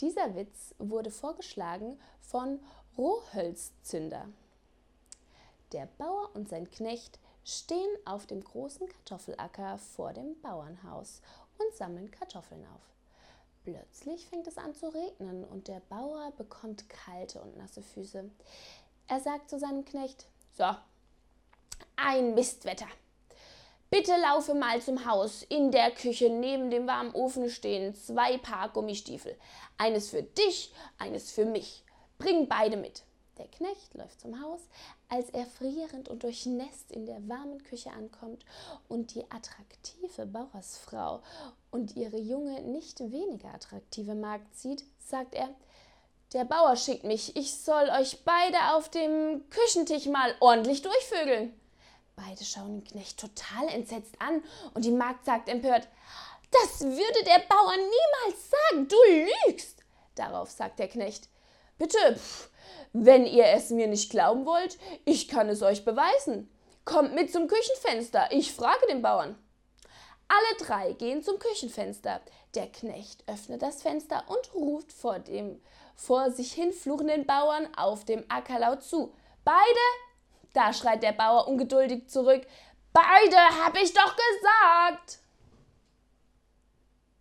Dieser Witz wurde vorgeschlagen von Rohhölzzünder. Der Bauer und sein Knecht stehen auf dem großen Kartoffelacker vor dem Bauernhaus und sammeln Kartoffeln auf. Plötzlich fängt es an zu regnen und der Bauer bekommt kalte und nasse Füße. Er sagt zu seinem Knecht: So, ein Mistwetter. Bitte laufe mal zum Haus. In der Küche neben dem warmen Ofen stehen zwei Paar Gummistiefel. Eines für dich, eines für mich. Bring beide mit. Der Knecht läuft zum Haus, als er frierend und durchnässt in der warmen Küche ankommt und die attraktive Bauersfrau und ihre junge, nicht weniger attraktive Magd sieht, sagt er, der Bauer schickt mich, ich soll euch beide auf dem Küchentisch mal ordentlich durchvögeln. Beide schauen den Knecht total entsetzt an und die Magd sagt empört, das würde der Bauer niemals sagen, du lügst. Darauf sagt der Knecht, bitte, pff, wenn ihr es mir nicht glauben wollt, ich kann es euch beweisen. Kommt mit zum Küchenfenster, ich frage den Bauern. Alle drei gehen zum Küchenfenster. Der Knecht öffnet das Fenster und ruft vor dem vor sich hin fluchenden Bauern auf dem Acker laut zu. Beide da schreit der Bauer ungeduldig zurück. Beide, hab ich doch gesagt!